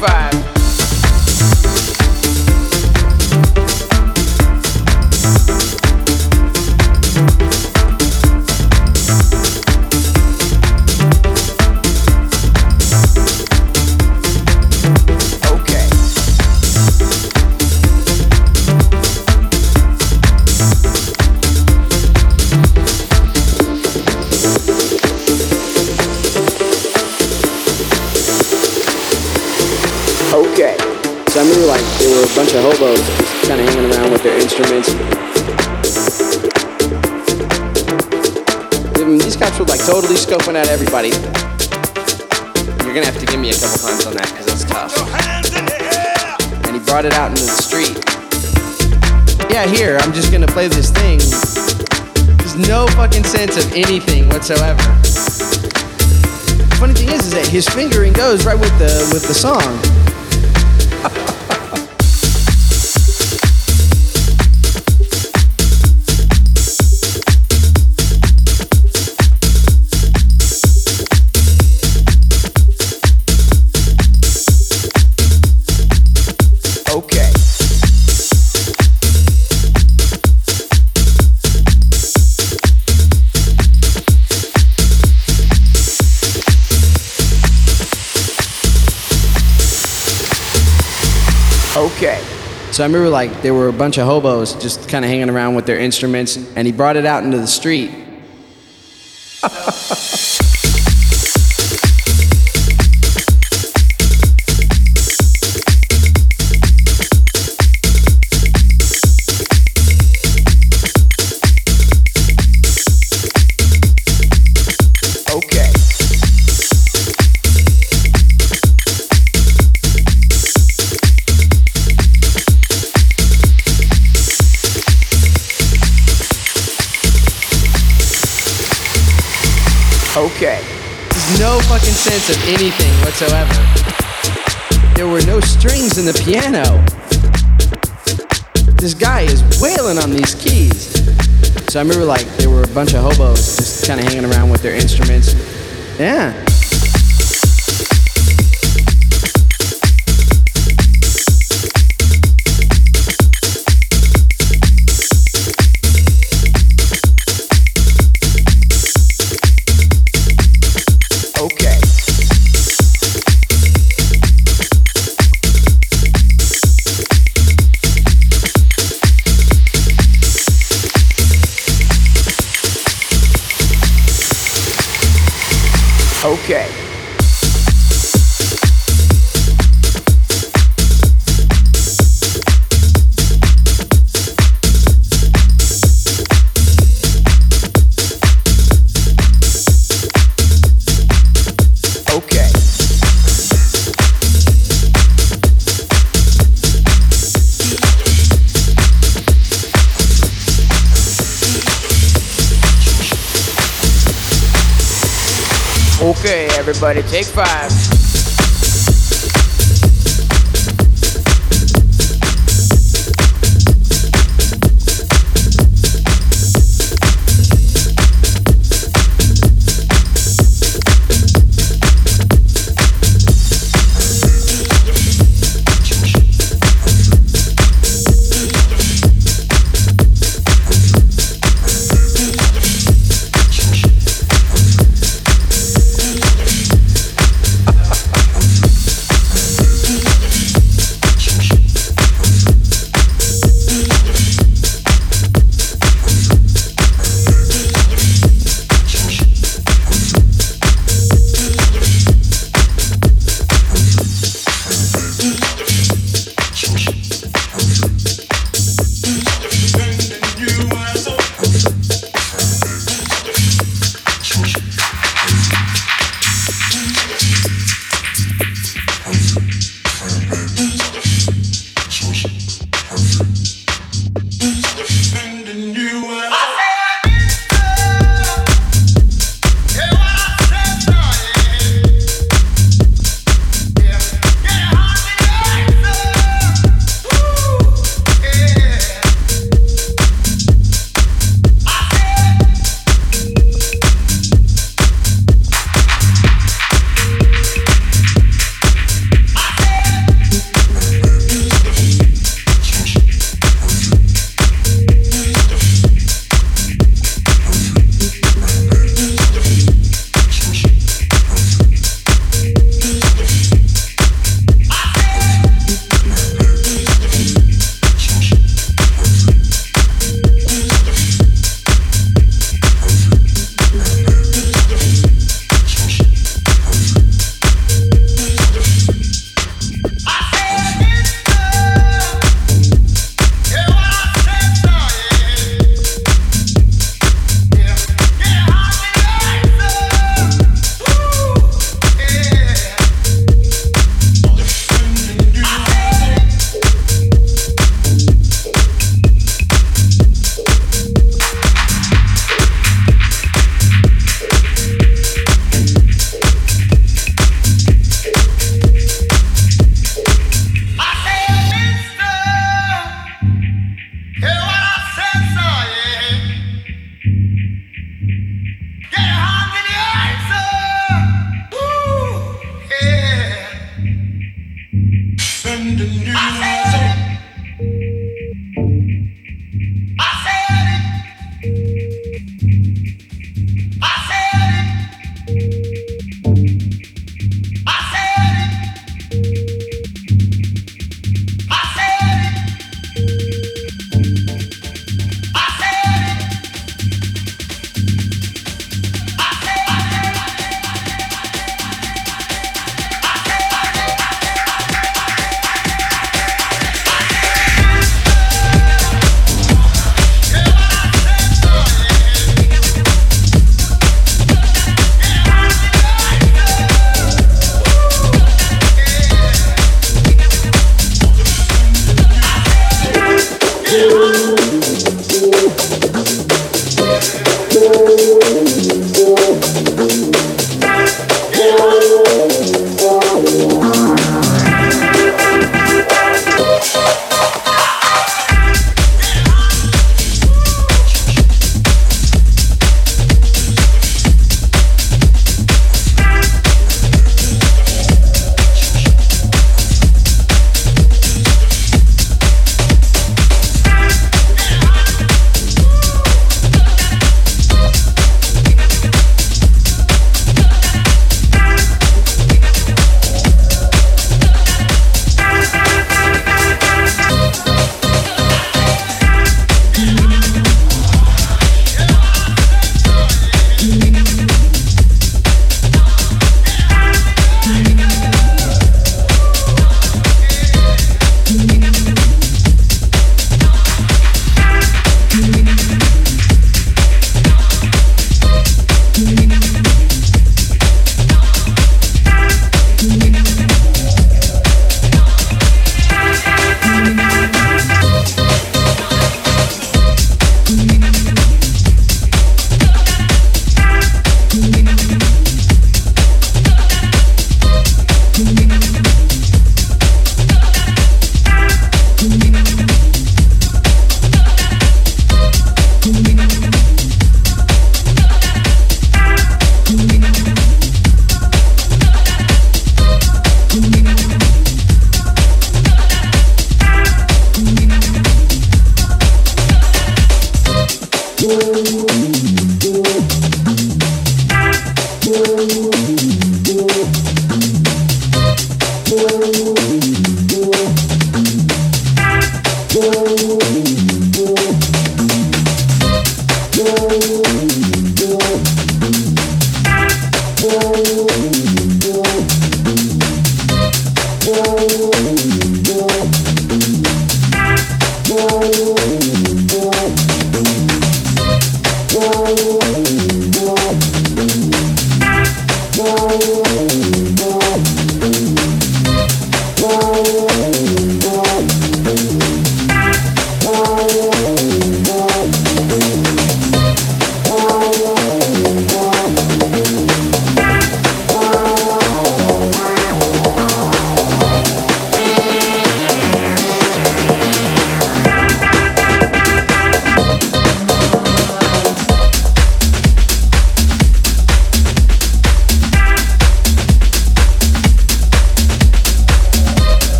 scoping sense of anything whatsoever. Funny thing is, is that his fingering goes right with the with the song. So I remember like there were a bunch of hobos just kind of hanging around with their instruments, and he brought it out into the street. So I remember like there were a bunch of hobos just kind of hanging around with their instruments. Yeah. Take five.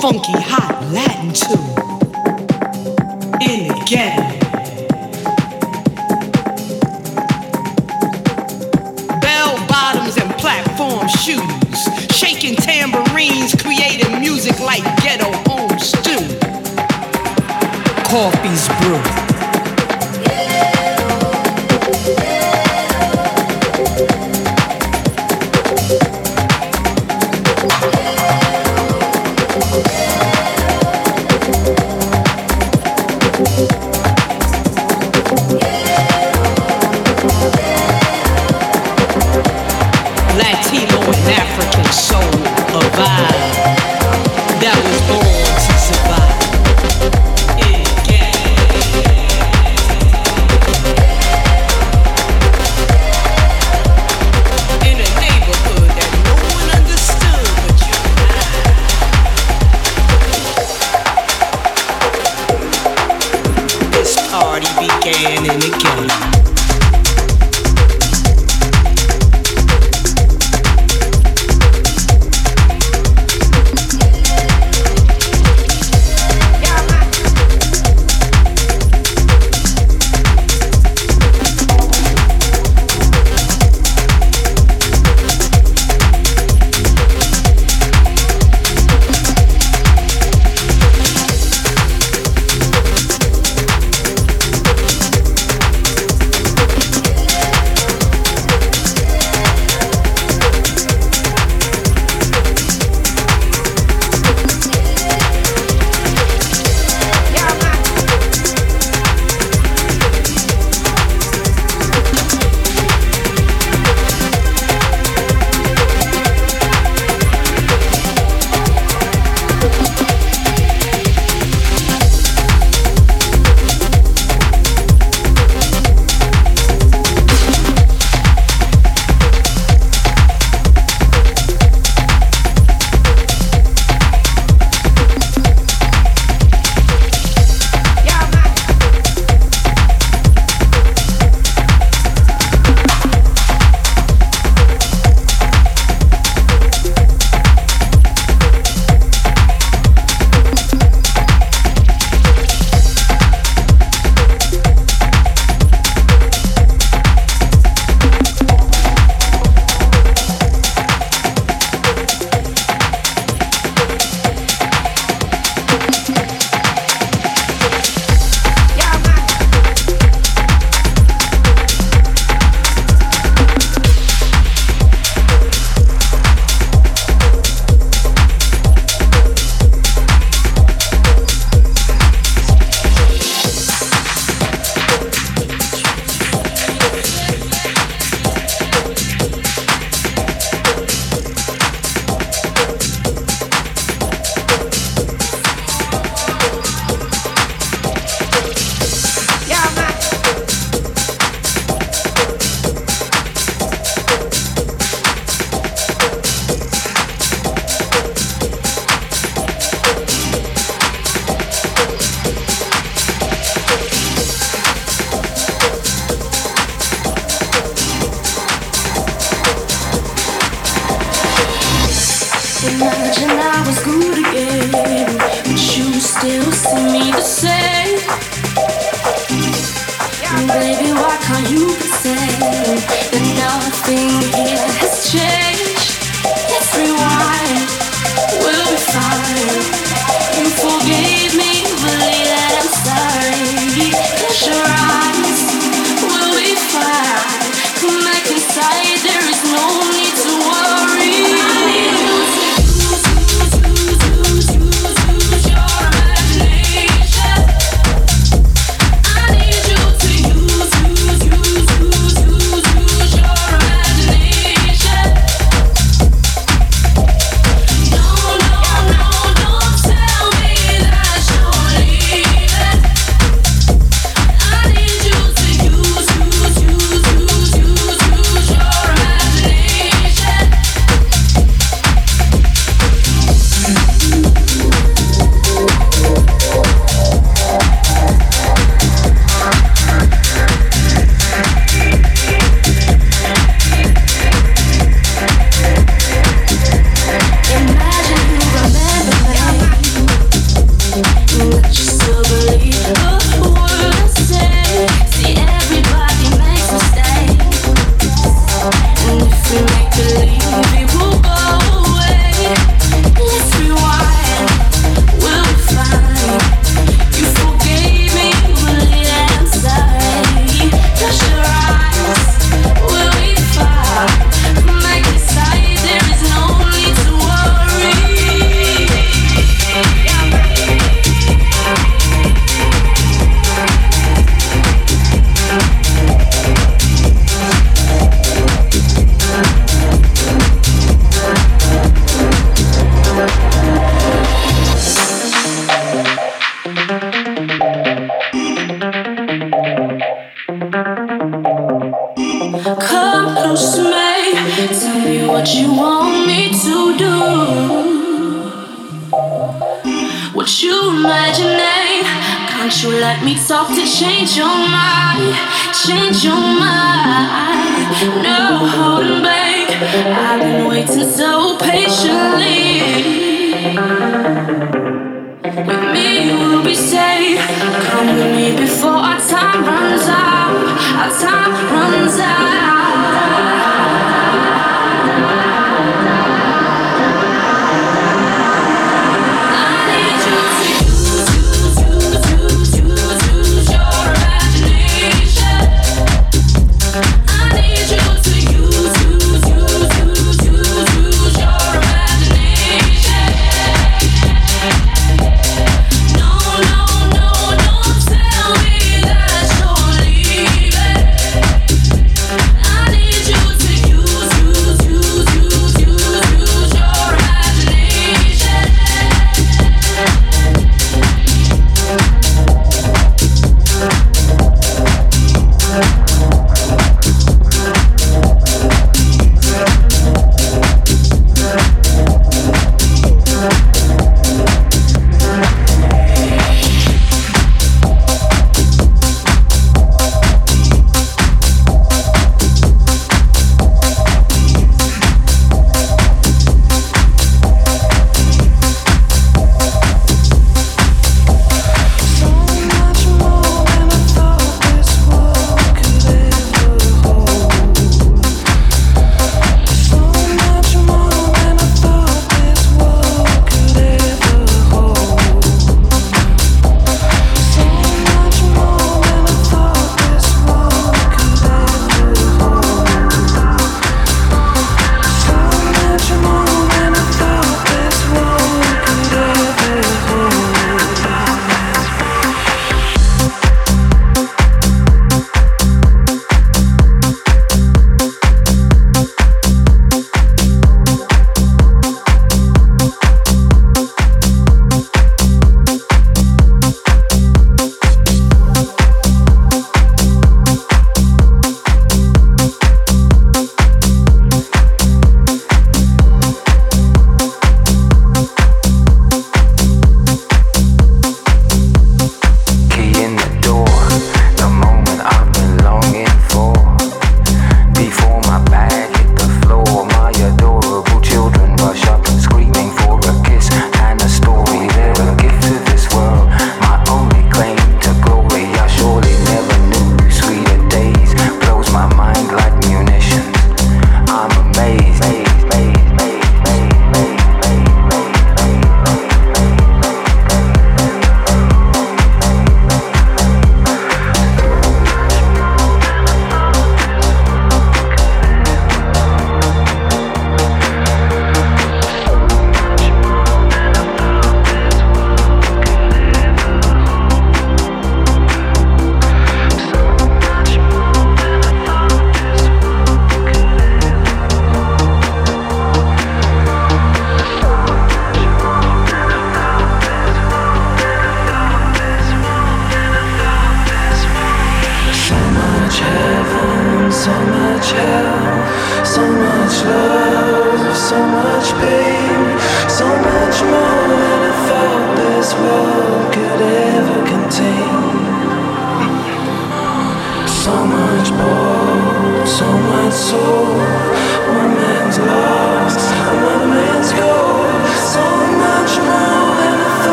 funky hot Latin tune in the ghetto. Bell bottoms and platform shoes, shaking tambourines, creating music like ghetto home stew. Coffee's brew.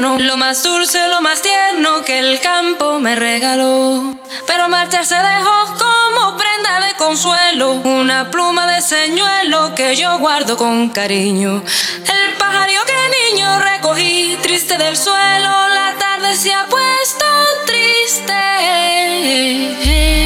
Lo más dulce, lo más tierno que el campo me regaló. Pero marcharse dejó como prenda de consuelo, una pluma de señuelo que yo guardo con cariño. El pajarillo que niño recogí, triste del suelo, la tarde se ha puesto triste.